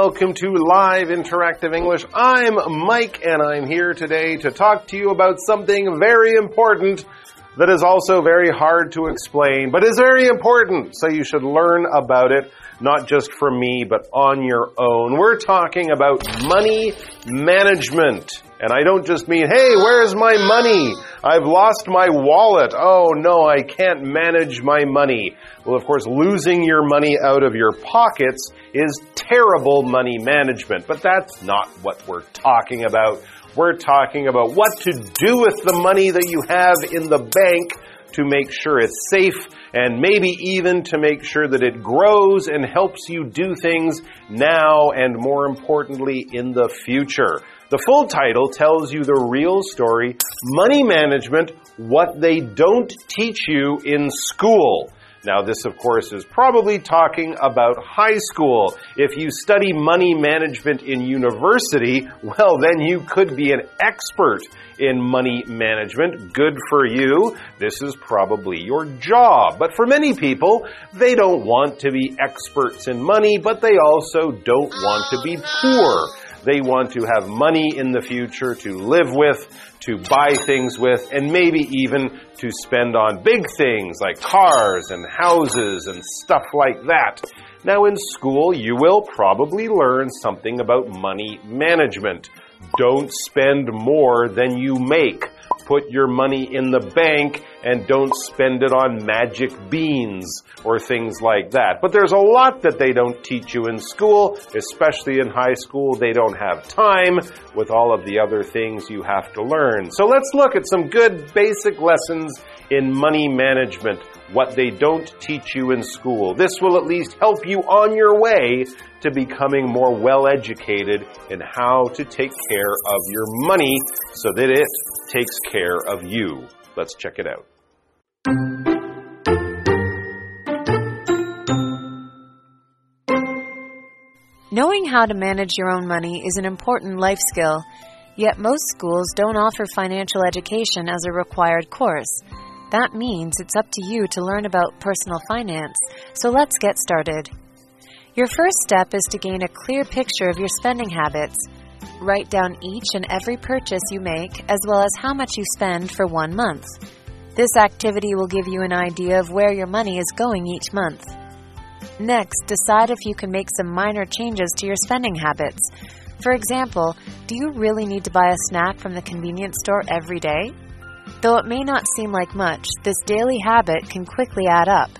welcome to Live Interactive English. I'm Mike and I'm here today to talk to you about something very important that is also very hard to explain, but is very important, so you should learn about it, not just from me, but on your own. We're talking about money management. And I don't just mean, hey, where's my money? I've lost my wallet. Oh no, I can't manage my money. Well, of course, losing your money out of your pockets is terrible money management, but that's not what we're talking about. We're talking about what to do with the money that you have in the bank to make sure it's safe and maybe even to make sure that it grows and helps you do things now and more importantly in the future. The full title tells you the real story, Money Management, What They Don't Teach You in School. Now, this, of course, is probably talking about high school. If you study money management in university, well, then you could be an expert in money management. Good for you. This is probably your job. But for many people, they don't want to be experts in money, but they also don't want to be poor. They want to have money in the future to live with, to buy things with, and maybe even to spend on big things like cars and houses and stuff like that. Now, in school, you will probably learn something about money management. Don't spend more than you make put your money in the bank and don't spend it on magic beans or things like that. But there's a lot that they don't teach you in school, especially in high school. They don't have time with all of the other things you have to learn. So let's look at some good basic lessons in money management, what they don't teach you in school. This will at least help you on your way to becoming more well educated in how to take care of your money so that it takes care of you. Let's check it out. Knowing how to manage your own money is an important life skill, yet most schools don't offer financial education as a required course. That means it's up to you to learn about personal finance, so let's get started. Your first step is to gain a clear picture of your spending habits. Write down each and every purchase you make, as well as how much you spend for one month. This activity will give you an idea of where your money is going each month. Next, decide if you can make some minor changes to your spending habits. For example, do you really need to buy a snack from the convenience store every day? Though it may not seem like much, this daily habit can quickly add up.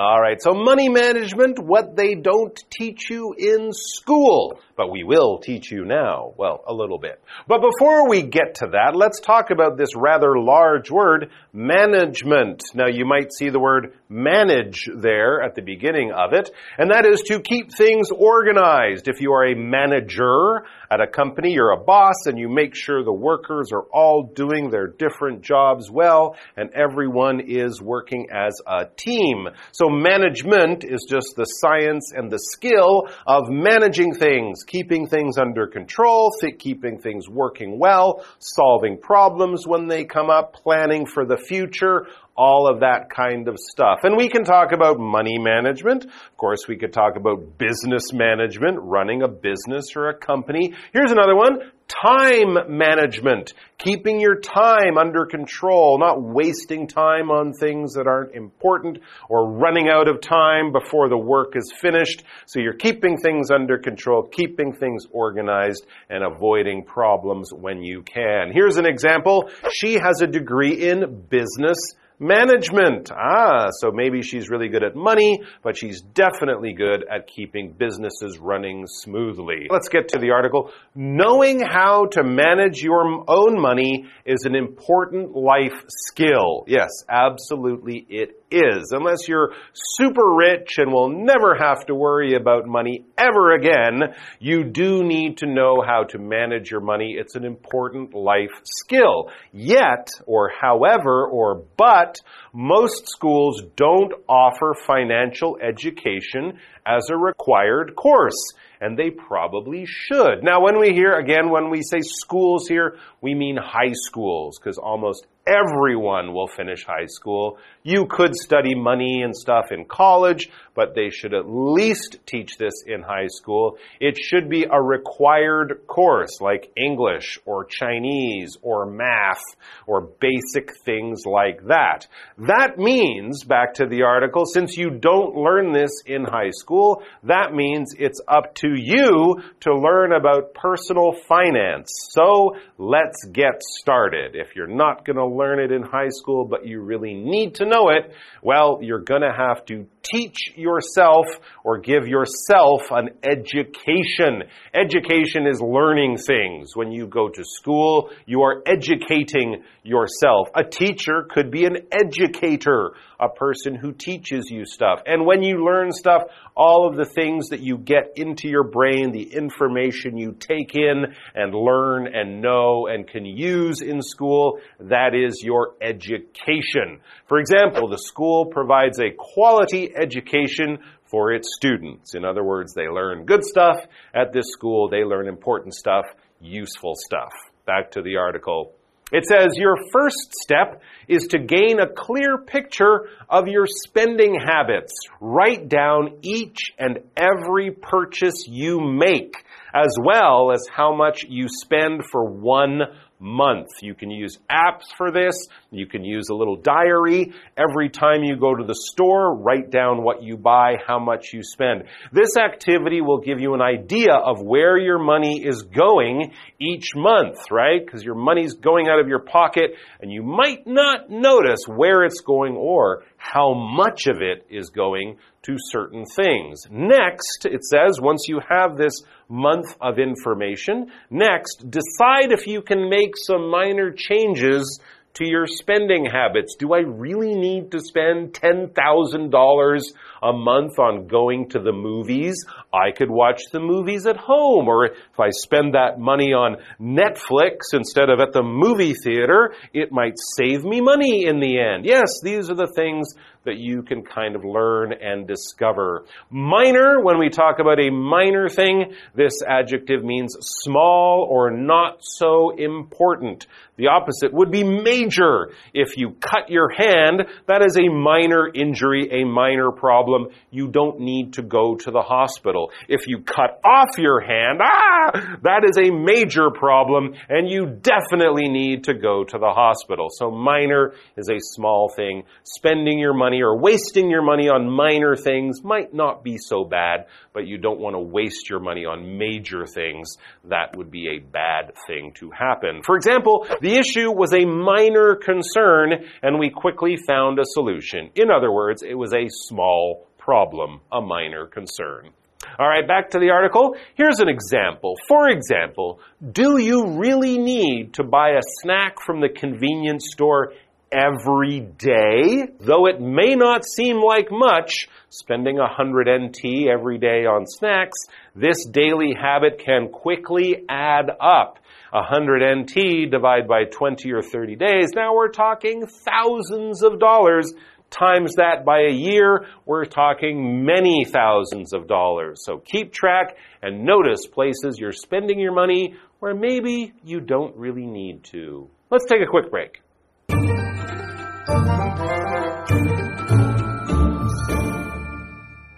All right, so money management, what they don't teach you in school, but we will teach you now. Well, a little bit. But before we get to that, let's talk about this rather large word, management. Now, you might see the word manage there at the beginning of it, and that is to keep things organized. If you are a manager at a company, you're a boss, and you make sure the workers are all doing their different jobs well, and everyone is working as a team. So management is just the science and the skill of managing things, keeping things under control, keeping things working well, solving problems when they come up, planning for the future, all of that kind of stuff. And we can talk about money management. Of course, we could talk about business management, running a business or a company. Here's another one. Time management. Keeping your time under control, not wasting time on things that aren't important or running out of time before the work is finished. So you're keeping things under control, keeping things organized, and avoiding problems when you can. Here's an example. She has a degree in business Management. Ah, so maybe she's really good at money, but she's definitely good at keeping businesses running smoothly. Let's get to the article. Knowing how to manage your own money is an important life skill. Yes, absolutely it is. Unless you're super rich and will never have to worry about money ever again, you do need to know how to manage your money. It's an important life skill. Yet, or however, or but, most schools don't offer financial education as a required course and they probably should. Now, when we hear, again, when we say schools here, we mean high schools, because almost everyone will finish high school. You could study money and stuff in college, but they should at least teach this in high school. It should be a required course like English or Chinese or math or basic things like that. That means, back to the article, since you don't learn this in high school, that means it's up to you to learn about personal finance. So let's get started. If you're not going to learn it in high school, but you really need to know it, well, you're going to have to teach yourself or give yourself an education. Education is learning things. When you go to school, you are educating yourself. A teacher could be an educator, a person who teaches you stuff. And when you learn stuff, all of the things that you get into your brain, the information you take in and learn and know and can use in school, that is your education. For example, the school provides a quality education for its students. In other words, they learn good stuff at this school, they learn important stuff, useful stuff. Back to the article. It says your first step is to gain a clear picture of your spending habits. Write down each and every purchase you make, as well as how much you spend for one month. You can use apps for this. You can use a little diary. Every time you go to the store, write down what you buy, how much you spend. This activity will give you an idea of where your money is going each month, right? Because your money's going out of your pocket and you might not notice where it's going or how much of it is going to certain things. Next, it says, once you have this month of information, next, decide if you can make some minor changes to your spending habits. Do I really need to spend $10,000 a month on going to the movies? I could watch the movies at home. Or if I spend that money on Netflix instead of at the movie theater, it might save me money in the end. Yes, these are the things that you can kind of learn and discover. Minor, when we talk about a minor thing, this adjective means small or not so important. The opposite would be major. If you cut your hand, that is a minor injury, a minor problem. You don't need to go to the hospital. If you cut off your hand, ah, that is a major problem and you definitely need to go to the hospital. So minor is a small thing. Spending your money or wasting your money on minor things might not be so bad, but you don't want to waste your money on major things. That would be a bad thing to happen. For example, the issue was a minor concern and we quickly found a solution. In other words, it was a small problem, a minor concern. All right, back to the article. Here's an example. For example, do you really need to buy a snack from the convenience store every day? Though it may not seem like much, spending 100 NT every day on snacks, this daily habit can quickly add up. 100 NT divided by 20 or 30 days, now we're talking thousands of dollars. Times that by a year, we're talking many thousands of dollars. So keep track and notice places you're spending your money where maybe you don't really need to. Let's take a quick break.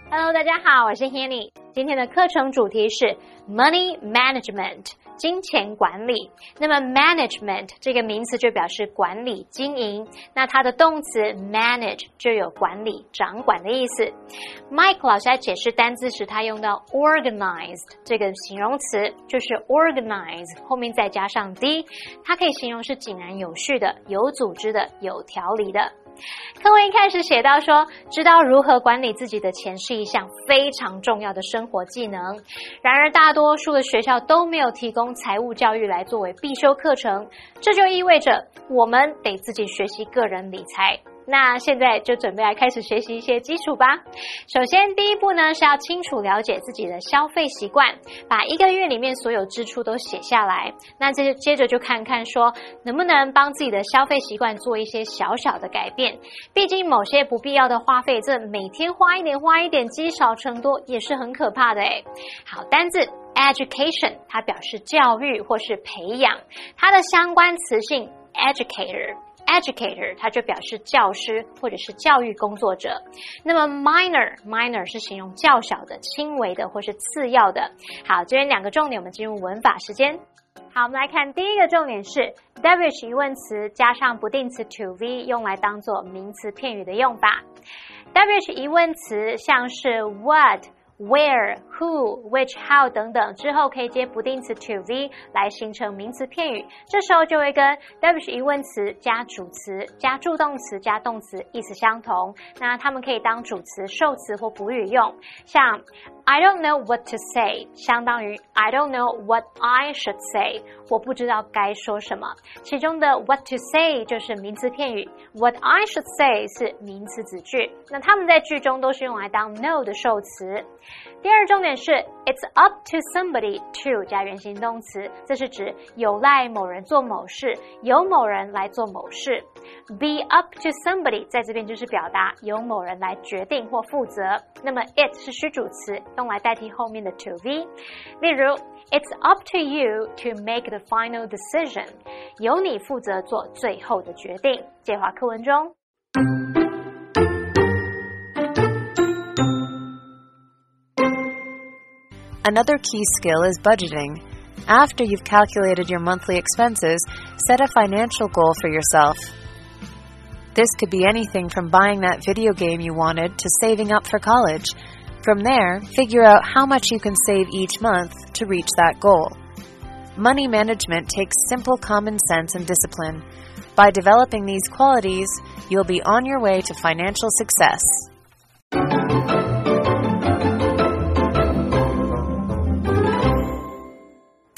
Hello，大家好，我是 Hanny。今天的课程主题是 Money Management，金钱管理。那么 Management 这个名词就表示管理、经营。那它的动词 manage 就有管理、掌管的意思。Mike 老师在解释单字时，他用到 organized 这个形容词，就是 organize 后面再加上 d，它可以形容是井然有序的、有组织的、有条理的。课文一开始写到说，知道如何管理自己的钱是一项非常重要的生活技能。然而，大多数的学校都没有提供财务教育来作为必修课程，这就意味着我们得自己学习个人理财。那现在就准备来开始学习一些基础吧。首先，第一步呢是要清楚了解自己的消费习惯，把一个月里面所有支出都写下来。那接接着就看看说能不能帮自己的消费习惯做一些小小的改变。毕竟某些不必要的花费，这每天花一点花一点，积少成多也是很可怕的诶。好，单字 education 它表示教育或是培养，它的相关词性 educator。educator，它就表示教师或者是教育工作者。那么 minor，minor 是形容较小的、轻微的或是次要的。好，这边两个重点，我们进入文法时间。好，我们来看第一个重点是 Davish 疑问词加上不定词 to v 用来当做名词片语的用法。Davish 疑问词像是 what。where、who、which、how 等等之后可以接不定词 to v 来形成名词片语，这时候就会跟 W 疑问词加主词加助动词加动词意思相同。那它们可以当主词、受词或补语用。像 I don't know what to say，相当于 I don't know what I should say，我不知道该说什么。其中的 what to say 就是名词片语，what I should say 是名词子句。那它们在句中都是用来当 know 的受词。第二种点是，it's up to somebody to 加原形动词，这是指有赖某人做某事，由某人来做某事。be up to somebody 在这边就是表达由某人来决定或负责。那么 it 是虚主词，用来代替后面的 to be。例如，it's up to you to make the final decision，由你负责做最后的决定。介话课文中。Another key skill is budgeting. After you've calculated your monthly expenses, set a financial goal for yourself. This could be anything from buying that video game you wanted to saving up for college. From there, figure out how much you can save each month to reach that goal. Money management takes simple common sense and discipline. By developing these qualities, you'll be on your way to financial success.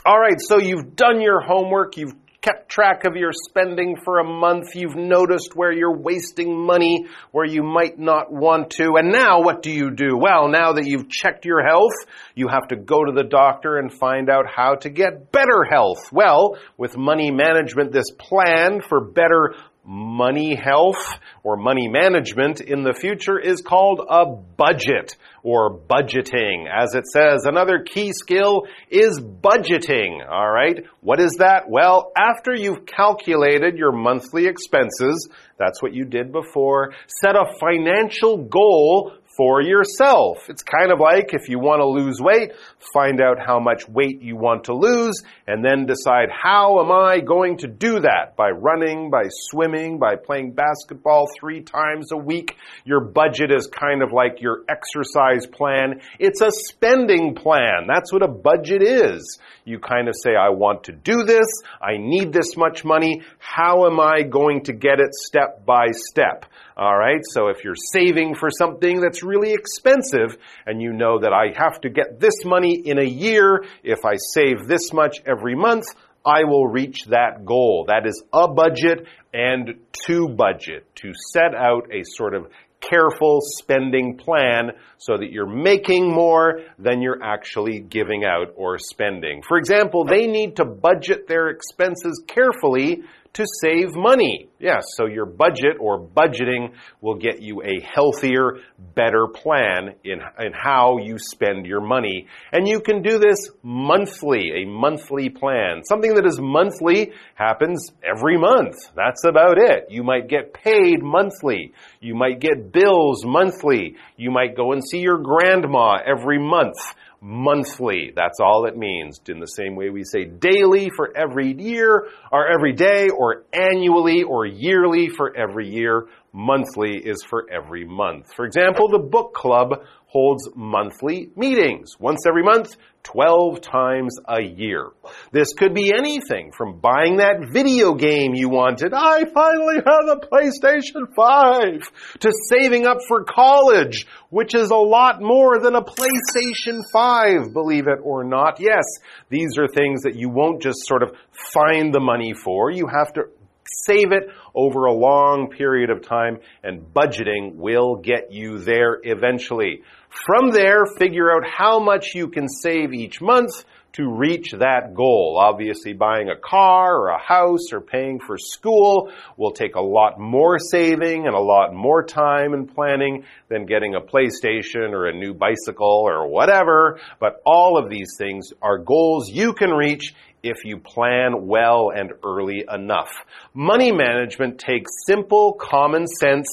All right, so you've done your homework, you've kept track of your spending for a month, you've noticed where you're wasting money, where you might not want to, and now what do you do? Well, now that you've checked your health, you have to go to the doctor and find out how to get better health. Well, with money management, this plan for better money health or money management in the future is called a budget or budgeting. As it says, another key skill is budgeting. All right. What is that? Well, after you've calculated your monthly expenses, that's what you did before, set a financial goal for yourself. It's kind of like if you want to lose weight, find out how much weight you want to lose, and then decide how am I going to do that? By running, by swimming, by playing basketball three times a week. Your budget is kind of like your exercise plan. It's a spending plan. That's what a budget is. You kind of say, I want to do this. I need this much money. How am I going to get it step by step? All right. So if you're saving for something that's really expensive and you know that I have to get this money in a year, if I save this much every month, I will reach that goal. That is a budget and to budget, to set out a sort of careful spending plan so that you're making more than you're actually giving out or spending. For example, they need to budget their expenses carefully to save money. Yes, so your budget or budgeting will get you a healthier, better plan in, in how you spend your money. And you can do this monthly, a monthly plan. Something that is monthly happens every month. That's about it. You might get paid monthly. You might get bills monthly. You might go and see your grandma every month monthly. That's all it means. In the same way we say daily for every year, or every day, or annually, or yearly for every year. Monthly is for every month. For example, the book club holds monthly meetings once every month 12 times a year. This could be anything from buying that video game you wanted. I finally have a PlayStation 5 to saving up for college, which is a lot more than a PlayStation 5, believe it or not. Yes, these are things that you won't just sort of find the money for. You have to Save it over a long period of time and budgeting will get you there eventually. From there, figure out how much you can save each month to reach that goal. Obviously, buying a car or a house or paying for school will take a lot more saving and a lot more time and planning than getting a PlayStation or a new bicycle or whatever. But all of these things are goals you can reach if you plan well and early enough. Money management takes simple common sense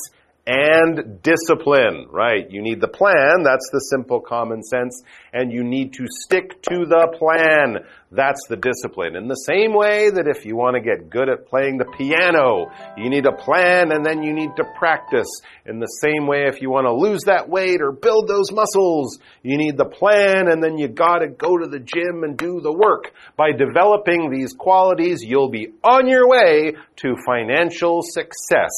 and discipline, right? You need the plan, that's the simple common sense, and you need to stick to the plan. That's the discipline. In the same way that if you want to get good at playing the piano, you need a plan and then you need to practice. In the same way, if you want to lose that weight or build those muscles, you need the plan and then you gotta go to the gym and do the work. By developing these qualities, you'll be on your way to financial success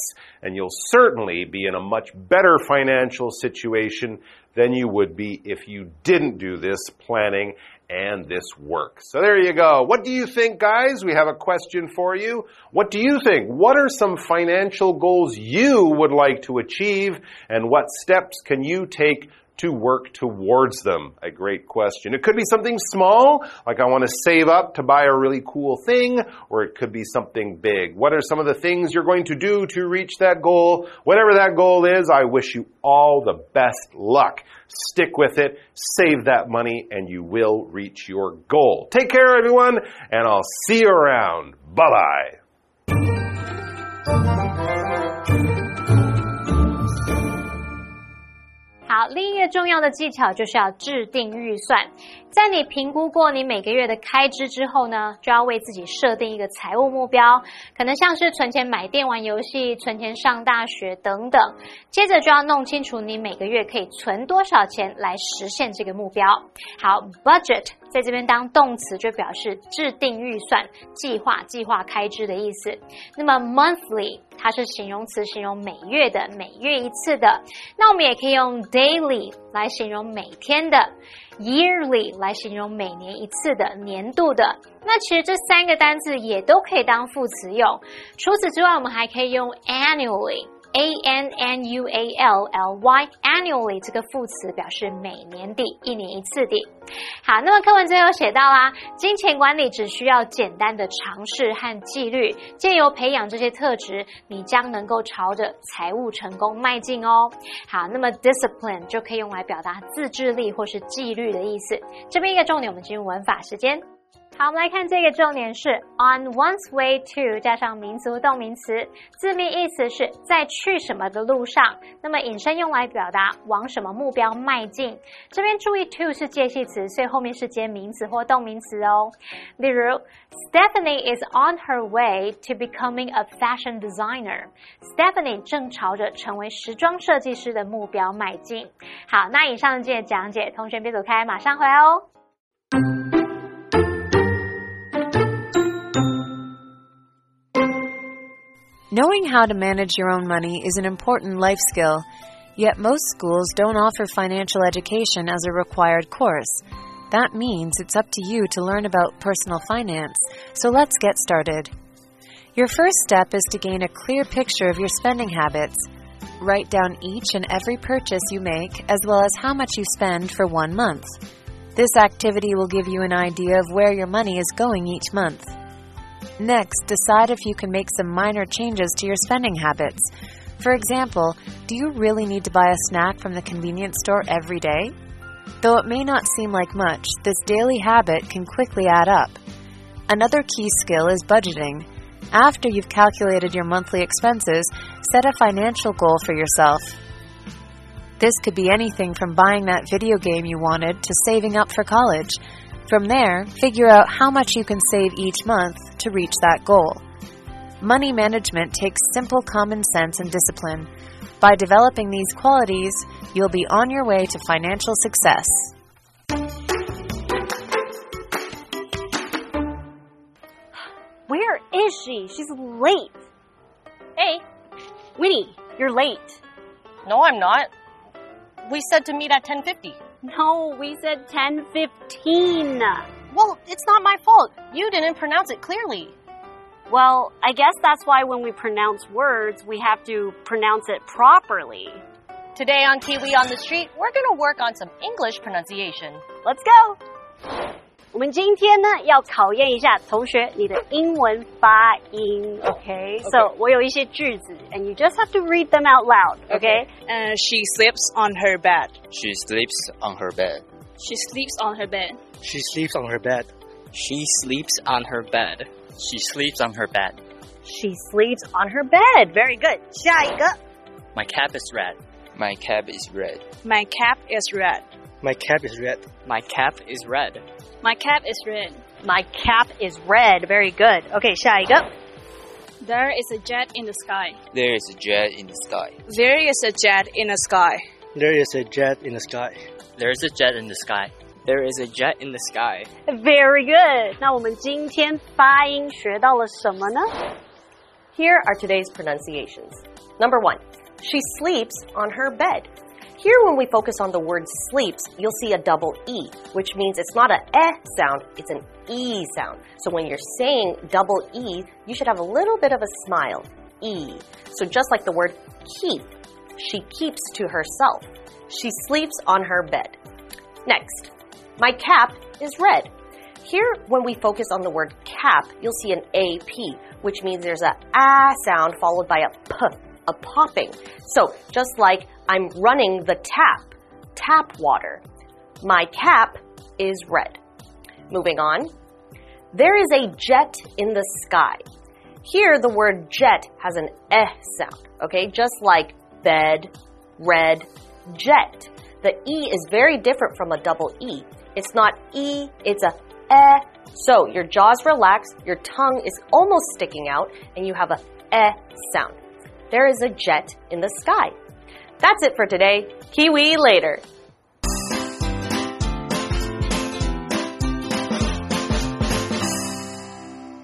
and you'll certainly be in a much better financial situation than you would be if you didn't do this planning and this work. So there you go. What do you think, guys? We have a question for you. What do you think? What are some financial goals you would like to achieve and what steps can you take to work towards them? A great question. It could be something small, like I want to save up to buy a really cool thing, or it could be something big. What are some of the things you're going to do to reach that goal? Whatever that goal is, I wish you all the best luck. Stick with it, save that money, and you will reach your goal. Take care, everyone, and I'll see you around. Bye bye. 另一个重要的技巧就是要制定预算。在你评估过你每个月的开支之后呢，就要为自己设定一个财务目标，可能像是存钱买电玩游戏、存钱上大学等等。接着就要弄清楚你每个月可以存多少钱来实现这个目标。好，budget 在这边当动词就表示制定预算、计划、计划开支的意思。那么 monthly 它是形容词，形容每月的、每月一次的。那我们也可以用 daily 来形容每天的，yearly 来形容每年一次的、年度的。那其实这三个单字也都可以当副词用。除此之外，我们还可以用 annually。A N N U A L L Y annually 这个副词表示每年底、一年一次的。好，那么课文最后写到啦，金钱管理只需要简单的尝试和纪律，借由培养这些特质，你将能够朝着财务成功迈进哦。好，那么 discipline 就可以用来表达自制力或是纪律的意思。这边一个重点，我们进入文法时间。好，我们来看这个重点是 on one's way to 加上名词动名词，字面意思是在去什么的路上。那么引申用来表达往什么目标迈进。这边注意 to 是介系词，所以后面是接名词或动名词哦。例如，Stephanie is on her way to becoming a fashion designer。Stephanie 正朝着成为时装设计师的目标迈进。好，那以上的这些讲解，同学别走开，马上回来哦。Knowing how to manage your own money is an important life skill, yet most schools don't offer financial education as a required course. That means it's up to you to learn about personal finance, so let's get started. Your first step is to gain a clear picture of your spending habits. Write down each and every purchase you make, as well as how much you spend for one month. This activity will give you an idea of where your money is going each month. Next, decide if you can make some minor changes to your spending habits. For example, do you really need to buy a snack from the convenience store every day? Though it may not seem like much, this daily habit can quickly add up. Another key skill is budgeting. After you've calculated your monthly expenses, set a financial goal for yourself. This could be anything from buying that video game you wanted to saving up for college. From there, figure out how much you can save each month to reach that goal. Money management takes simple common sense and discipline. By developing these qualities, you'll be on your way to financial success. Where is she? She's late. Hey, Winnie, you're late. no, I'm not. We said to meet at 10:50. No, we said 10:15. Well, it's not my fault. You didn't pronounce it clearly. Well, I guess that's why when we pronounce words, we have to pronounce it properly. Today on Kiwi on the Street, we're going to work on some English pronunciation. Let's go. 我们今天呢要考验一下同学你的英文发音，OK？So 我有一些句子，and you just have to read them out loud，OK？ Uh, she sleeps on her bed. She sleeps on her bed. She sleeps on her bed. She sleeps on her bed. She sleeps on her bed. She sleeps on her bed. She sleeps on her bed. Very good. 下一个 My cap is red. My cap is red. My cap is red. My cap is red. My cap is red. My cap is red. My cap is red. Very good. OK，下一个 There is a jet in the sky. There is a jet in the sky. There is a jet in the sky. There is a jet in the sky. There is a jet in the sky. There is a jet in the sky. Very good. 那我们今天发音学到了什么呢？ Here are today's pronunciations. Number one, she sleeps on her bed. Here, when we focus on the word sleeps, you'll see a double E, which means it's not a eh sound, it's an E sound. So when you're saying double E, you should have a little bit of a smile. E. So just like the word keep, she keeps to herself. She sleeps on her bed. Next, my cap is red. Here, when we focus on the word cap, you'll see an AP, which means there's a ah sound followed by a p, a popping. So, just like I'm running the tap, tap water. My cap is red. Moving on. There is a jet in the sky. Here, the word jet has an eh sound, okay? Just like bed, red, jet. The E is very different from a double E. It's not E, it's a eh. So your jaws relax, your tongue is almost sticking out, and you have a eh sound. There is a jet in the sky. That's it for today. Kiwi later.